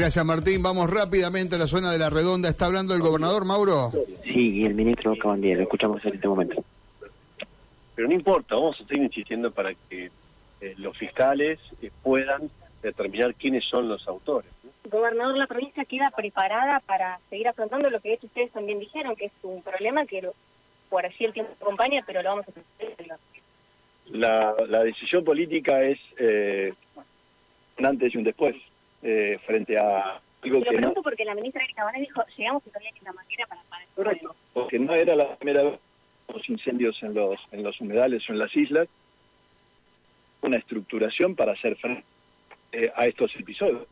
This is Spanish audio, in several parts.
Gracias Martín, vamos rápidamente a la zona de la redonda. ¿Está hablando el gobernador Mauro? Sí, y el ministro Cabandier, lo escuchamos en este momento. Pero no importa, vamos a seguir insistiendo para que eh, los fiscales eh, puedan determinar quiénes son los autores. Gobernador, la provincia queda preparada para seguir afrontando lo que de hecho ustedes también dijeron, que es un problema que lo- por allí el tiempo acompaña, pero lo vamos a hacer. La, la decisión política es eh, un antes y un después eh, frente a algo lo que no, porque la ministra Erika Bonet dijo, llegamos y todavía queda materia para, para el porque no era la primera vez los incendios en los en los humedales o en las islas, una estructuración para hacer frente eh, a estos episodios.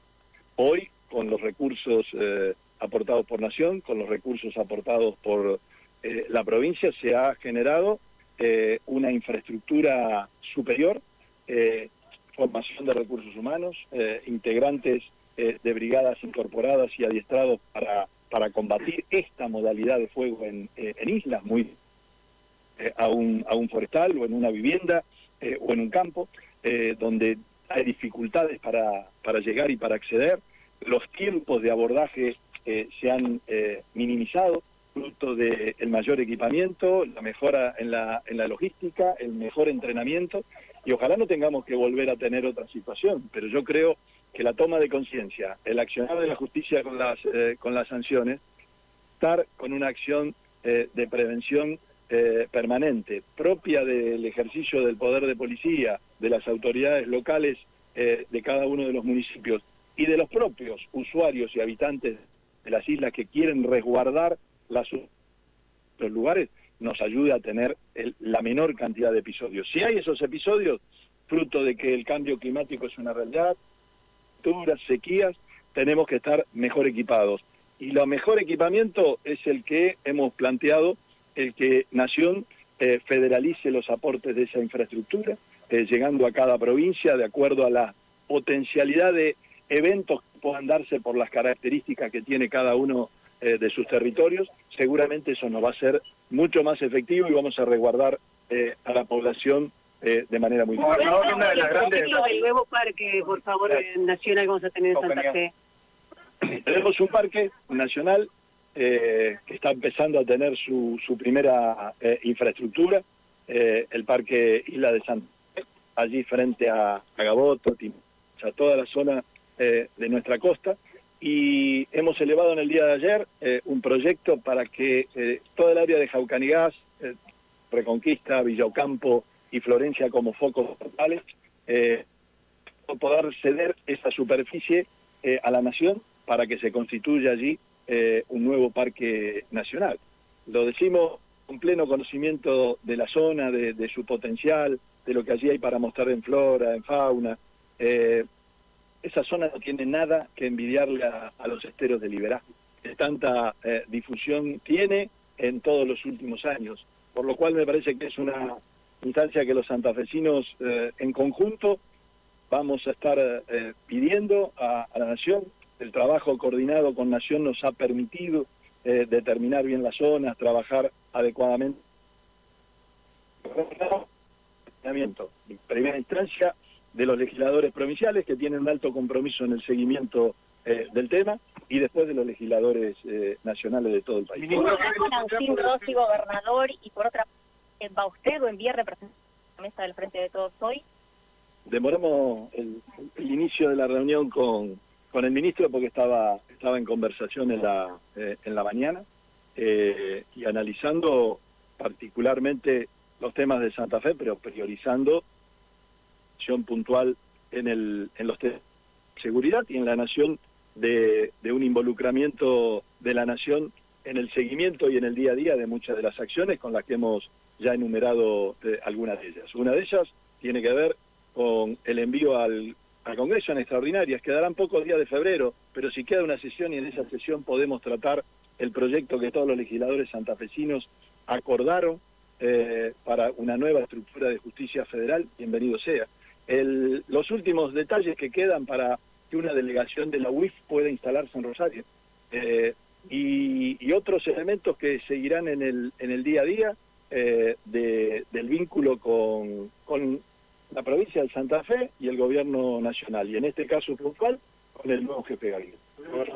Hoy, con los recursos eh, aportados por Nación, con los recursos aportados por eh, la provincia, se ha generado eh, una infraestructura superior, eh, formación de recursos humanos, eh, integrantes eh, de brigadas incorporadas y adiestrados para, para combatir esta modalidad de fuego en, eh, islas, muy a, un, a un forestal o en una vivienda o en un campo, donde hay dificultades para, para llegar y para acceder. Los tiempos de abordaje se han minimizado, fruto del mayor equipamiento, la mejora en la, en la logística, el mejor entrenamiento, y ojalá no tengamos que volver a tener otra situación, pero yo creo que la toma de conciencia, el accionar de la justicia con las, eh, con las sanciones, estar con una acción eh, de prevención eh, permanente, propia del ejercicio del poder de policía, de las autoridades locales de cada uno de los municipios y de los propios usuarios y habitantes de las islas que quieren resguardar las, los lugares, nos ayude a tener el- la menor cantidad de episodios. Si hay esos episodios, fruto de que el cambio climático es una realidad, temperaturas, sequías, tenemos que estar mejor equipados. Y lo mejor equipamiento es el que hemos planteado, el que Nación eh, federalice los aportes de esa infraestructura, eh, llegando a cada provincia de acuerdo a la potencialidad de eventos que puedan darse por las características que tiene cada uno eh, de sus territorios. Seguramente eso nos va a ser mucho más efectivo y vamos a resguardar eh, a la población eh, de manera muy fuerte. Gobernador, una de las grandes... del nuevo parque, por favor, eh, nacional que vamos a tener en Santa. Fe. Tenemos un parque nacional eh, que está empezando a tener su, su primera eh, infraestructura, eh, el Parque Isla de Santa Fe, allí frente a, a Gaboto, Timocha, toda la zona eh, de nuestra costa. Y hemos elevado en el día de ayer eh, un proyecto para que eh, toda el área de Jaucanigás, eh, Reconquista, Villocampo y Florencia como focos totales, poder ceder esa superficie a la nación para que se constituya allí un nuevo parque nacional. Lo decimos con pleno conocimiento de la zona, de, de su potencial, de lo que allí hay para mostrar en flora, en fauna. Eh, esa zona no tiene nada que envidiarle a, los esteros de Liberá, que tanta eh, difusión tiene en todos los últimos años, por lo cual me parece que es una instancia que los santafesinos eh, en conjunto vamos a estar eh, pidiendo a, a la Nación. El trabajo coordinado con Nación nos ha permitido determinar bien las zonas, trabajar adecuadamente. En primera instancia de los legisladores provinciales que tienen un alto compromiso en el seguimiento eh, del tema y después de los legisladores eh, nacionales de todo el país. Por una parte, Agustín Rossi, gobernador, y por otra, eh, ¿va usted o envía representante a la mesa del Frente de Todos hoy? demoramos el, el inicio de la reunión con, con el ministro porque estaba estaba en conversación en la eh, en la mañana eh, y analizando particularmente los temas de Santa Fe pero priorizando acción puntual en el en los temas de seguridad y en la nación de, de un involucramiento de la nación en el seguimiento y en el día a día de muchas de las acciones con las que hemos ya enumerado eh, algunas de ellas una de ellas tiene que ver con el envío al, al Congreso en extraordinarias. Quedarán pocos días de febrero, pero si queda una sesión y en esa sesión podemos tratar el proyecto que todos los legisladores santafesinos acordaron eh, para una nueva estructura de justicia federal, bienvenido sea. El- los últimos detalles que quedan para que una delegación de la UIF pueda instalarse en Rosario. Eh, y, y otros elementos que seguirán en el, en el día a día eh, de- del vínculo con, la provincia de Santa Fe y el gobierno nacional, y en este caso puntual, con el nuevo jefe gabinete.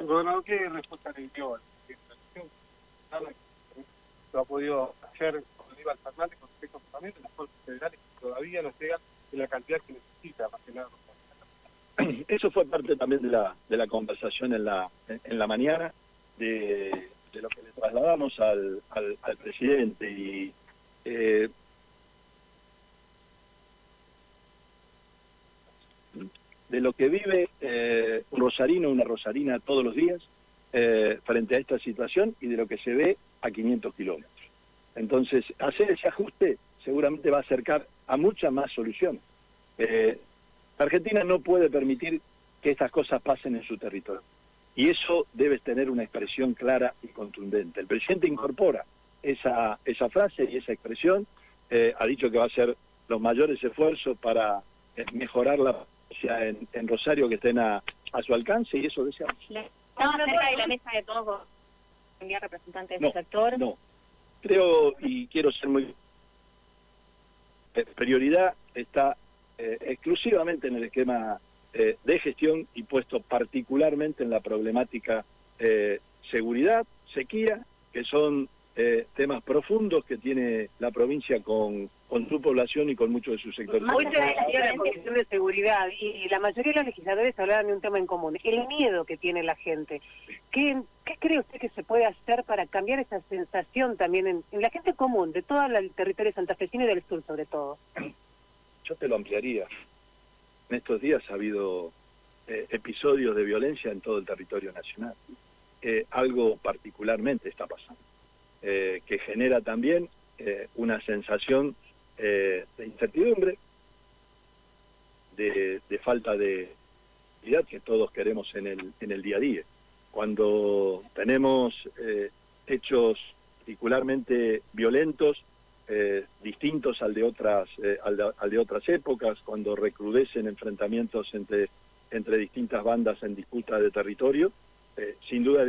Gobernador, ¿qué respuesta le dio a Lo ha podido hacer con Aníbal Fernández con respecto las fuerzas federales que todavía no llegan en la cantidad que necesita, más que nada. Eso fue parte también de la, de la conversación en la, en la mañana, de, lo que le trasladamos al, al, al presidente y eh, de lo que vive eh, un rosarino, una rosarina todos los días eh, frente a esta situación y de lo que se ve a 500 kilómetros. Entonces, hacer ese ajuste seguramente va a acercar a muchas más soluciones. Eh, Argentina no puede permitir que estas cosas pasen en su territorio. Y eso debe tener una expresión clara y contundente. El presidente incorpora esa, esa frase y esa expresión, eh, ha dicho que va a hacer los mayores esfuerzos para eh, mejorar la policía en, en, Rosario que estén a, a, su alcance y eso deseamos. ¿Estamos cerca de la mesa de todos enviar representantes del no, sector? No, creo y quiero ser muy... Eh, prioridad está eh, exclusivamente en el esquema eh, de gestión y puesto particularmente en la problemática eh, seguridad, sequía, que son eh, temas profundos que tiene la provincia con, con su población y con muchos de sus sectores. Hoy se decía la Comisión de Seguridad y la mayoría de los legisladores hablaban de un tema en común, el miedo que tiene la gente. ¿Qué, qué cree usted que se puede hacer para cambiar esa sensación también en, en la gente común, de todo el territorio santafesino y del sur sobre todo? Yo te lo ampliaría. En estos días ha habido eh, episodios de violencia en todo el territorio nacional. Eh, algo particularmente está pasando, eh, que genera también una sensación de incertidumbre, de, falta de identidad que todos queremos en el, en el día a día. Cuando tenemos hechos particularmente violentos, eh, distintos al de otras eh, al, de, otras épocas cuando recrudecen enfrentamientos entre entre distintas bandas en disputa de territorio eh, sin duda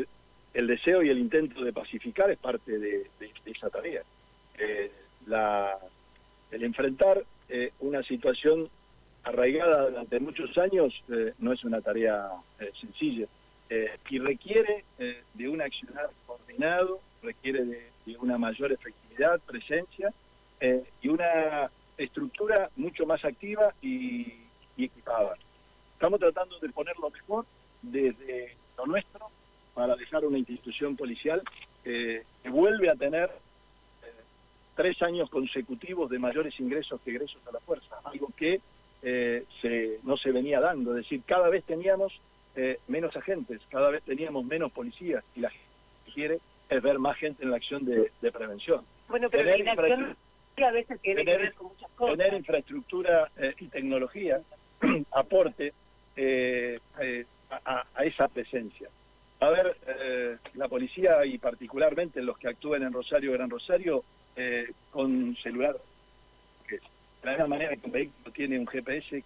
el, deseo y el intento de pacificar es parte de, esa tarea. El enfrentar una situación arraigada durante muchos años no es una tarea sencilla. Y requiere de un accionar coordinado requiere de una mayor efectividad, presencia eh, y una estructura mucho más activa y, equipada. Estamos tratando de poner lo mejor desde lo nuestro para dejar una institución policial eh, que vuelve a tener eh, tres años consecutivos de mayores ingresos que egresos a la fuerza, algo que se, no se venía dando, es decir, cada vez teníamos menos agentes, cada vez teníamos menos policías y la gente quiere es ver más gente en la acción de prevención. Bueno, pero tener la inacción a veces tiene tener, que ver con muchas cosas. Tener infraestructura eh, y tecnología aporte eh, eh, a, a, esa presencia. A ver, eh, la policía y particularmente los que actúan en Rosario, Gran Rosario, eh, con celular, que de la misma manera que un vehículo tiene un GPS,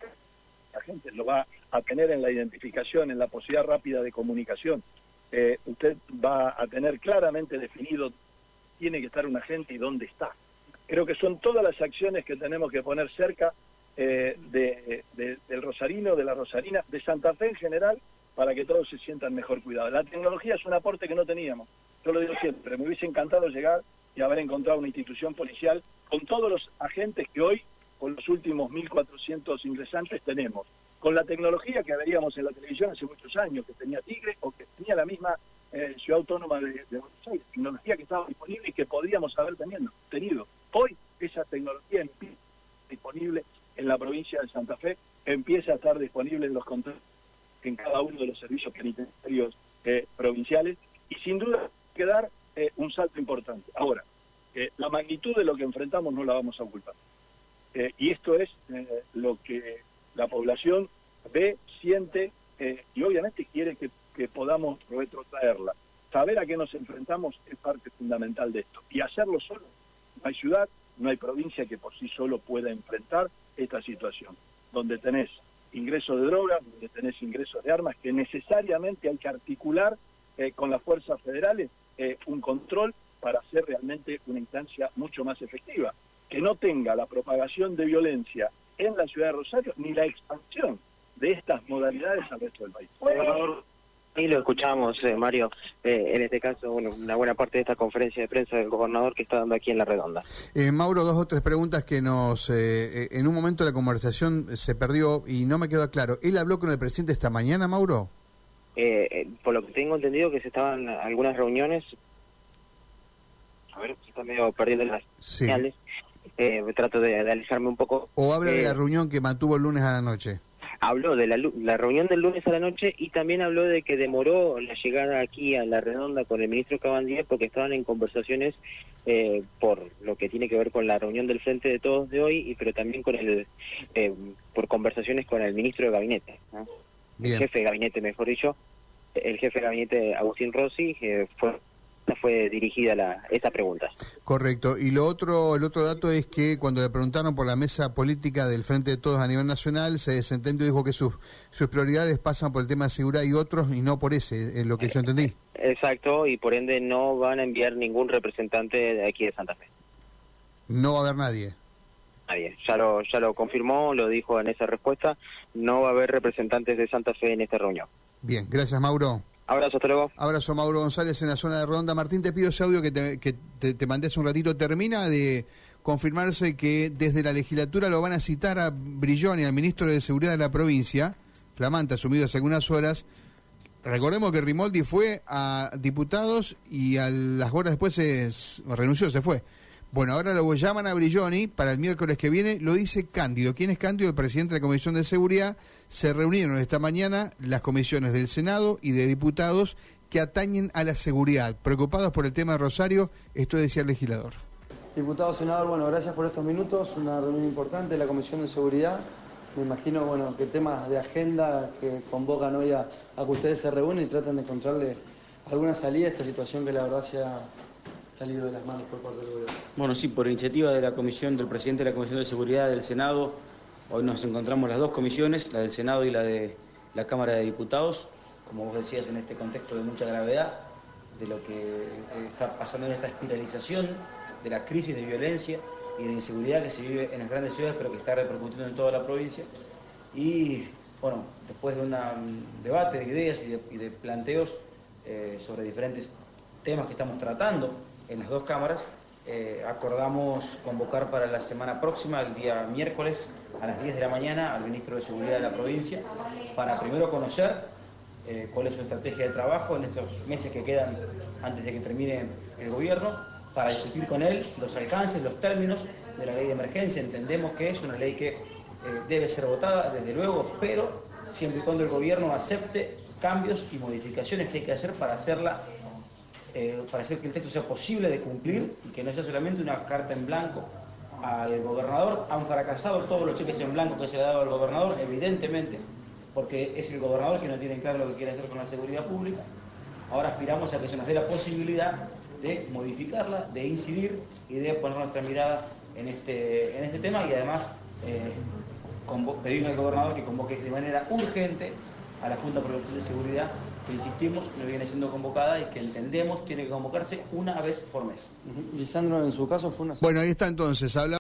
la gente lo va a tener en la identificación, en la posibilidad rápida de comunicación eh, usted va a tener claramente definido tiene que estar un agente y dónde está. Creo que son todas las acciones que tenemos que poner cerca eh, de, de, del Rosarino, de la Rosarina, de Santa Fe en general, para que todos se sientan mejor cuidados. La tecnología es un aporte que no teníamos. Yo lo digo siempre, me hubiese encantado llegar y haber encontrado una institución policial con todos los agentes que hoy, con los últimos 1.400 ingresantes, tenemos con la tecnología que veíamos en la televisión hace muchos años, que tenía Tigre o que tenía la misma eh, ciudad autónoma de, Buenos Aires, tecnología que estaba disponible y que podíamos haber tenido. tenido. Hoy esa tecnología empieza disponible en la provincia de Santa Fe, empieza a estar disponible en los controles en cada uno de los servicios penitenciarios eh, provinciales y sin duda que dar eh, un salto importante. Ahora, eh, la magnitud de lo que enfrentamos no la vamos a ocultar. y esto es lo que la población ve, siente y obviamente quiere que, que, podamos retrotraerla. Saber a qué nos enfrentamos es parte fundamental de esto. Y hacerlo solo. No hay ciudad, no hay provincia que por sí solo pueda enfrentar esta situación. Donde tenés ingresos de drogas, donde tenés ingresos de armas, que necesariamente hay que articular eh, con las fuerzas federales eh, un control para hacer realmente una instancia mucho más efectiva. Que no tenga la propagación de violencia en la ciudad de Rosario ni la expansión de estas modalidades al resto del país. Y lo escuchamos, eh, Mario, eh, en este caso, bueno, una buena parte de esta conferencia de prensa del gobernador que está dando aquí en La Redonda. Eh, Mauro, dos o tres preguntas que nos... eh, eh, en un momento la conversación se perdió y no me quedó claro. ¿Él habló con el presidente esta mañana, Mauro? Por lo que tengo entendido que se estaban algunas reuniones, a ver, se está medio perdiendo las Sí. señales, trato de, de alejarme un poco. ¿O habla de la reunión que mantuvo el lunes a la noche? Habló de la, la reunión del lunes a la noche y también habló de que demoró la llegada aquí a la redonda con el ministro Cabandier porque estaban en conversaciones eh, por lo que tiene que ver con la reunión del Frente de Todos de hoy, y pero también con el eh, por conversaciones con el ministro de Gabinete, ¿no? el jefe de gabinete, mejor dicho, el jefe de gabinete Agustín Rossi, eh, fue fue dirigida la, esa pregunta. Correcto. Y lo otro, el otro dato es que cuando le preguntaron por la mesa política del Frente de Todos a nivel nacional, se desentendió y dijo que sus, sus prioridades pasan por el tema de seguridad y otros y no por ese, es lo que yo entendí. Exacto, y por ende no van a enviar ningún representante de aquí de Santa Fe. No va a haber nadie. Nadie. Ya lo, ya lo confirmó, lo dijo en esa respuesta. No va a haber representantes de Santa Fe en esta reunión. Bien, gracias Mauro. Abrazo, hasta luego. Abrazo Mauro González en la zona de Ronda. Martín, te pido ese audio que te, mandé hace un ratito. Termina de confirmarse que desde la legislatura lo van a citar a Brilloni, al ministro de Seguridad de la provincia, flamante, asumido hace algunas horas. Recordemos que Rimoldi fue a diputados y a las horas después se renunció, se fue. Bueno, ahora lo llaman a Brilloni para el miércoles que viene, lo dice Cándido. ¿Quién es Cándido? El presidente de la Comisión de Seguridad. Se reunieron esta mañana las comisiones del Senado y de diputados que atañen a la seguridad. Preocupados por el tema de Rosario, esto decía el legislador. Diputado senador, bueno, gracias por estos minutos, una reunión importante de la Comisión de Seguridad. Me imagino, bueno, que temas de agenda que convocan hoy a, a que ustedes se reúnen y traten de encontrarle alguna salida a esta situación que la verdad se ha salido de las manos por parte del gobierno. Bueno, sí, por iniciativa de la comisión, del presidente de la Comisión de Seguridad del Senado, hoy nos encontramos las dos comisiones, la del Senado y la de la Cámara de Diputados, como vos decías, en este contexto de mucha gravedad, de lo que eh, está pasando en esta espiralización de la crisis de violencia y de inseguridad que se vive en las grandes ciudades, pero que está repercutiendo en toda la provincia. Y bueno, después de un debate de ideas y de, planteos eh, sobre diferentes temas que estamos tratando en las dos cámaras, eh, acordamos convocar para la semana próxima, el día miércoles, a las 10 de la mañana, al ministro de Seguridad de la provincia, para primero conocer eh, cuál es su estrategia de trabajo en estos meses que quedan antes de que termine el gobierno, para discutir con él los alcances, los términos de la ley de emergencia. Entendemos que es una ley que eh, debe ser votada, desde luego, pero siempre y cuando el gobierno acepte cambios y modificaciones que hay que hacer para hacerla eh, para hacer que el texto sea posible de cumplir y que no sea solamente una carta en blanco al gobernador. Han fracasado todos los cheques en blanco que se le ha dado al gobernador, evidentemente, porque es el gobernador que no tiene claro lo que quiere hacer con la seguridad pública. Ahora aspiramos a que se nos dé la posibilidad de modificarla, de incidir y de poner nuestra mirada en este, en este tema y además eh, pedirle al gobernador que convoque de manera urgente a la Junta Provincial de Seguridad, que insistimos, no viene siendo convocada y que entendemos tiene que convocarse una vez por mes. Lisandro, en su caso fue una... Bueno, ahí está entonces. Habla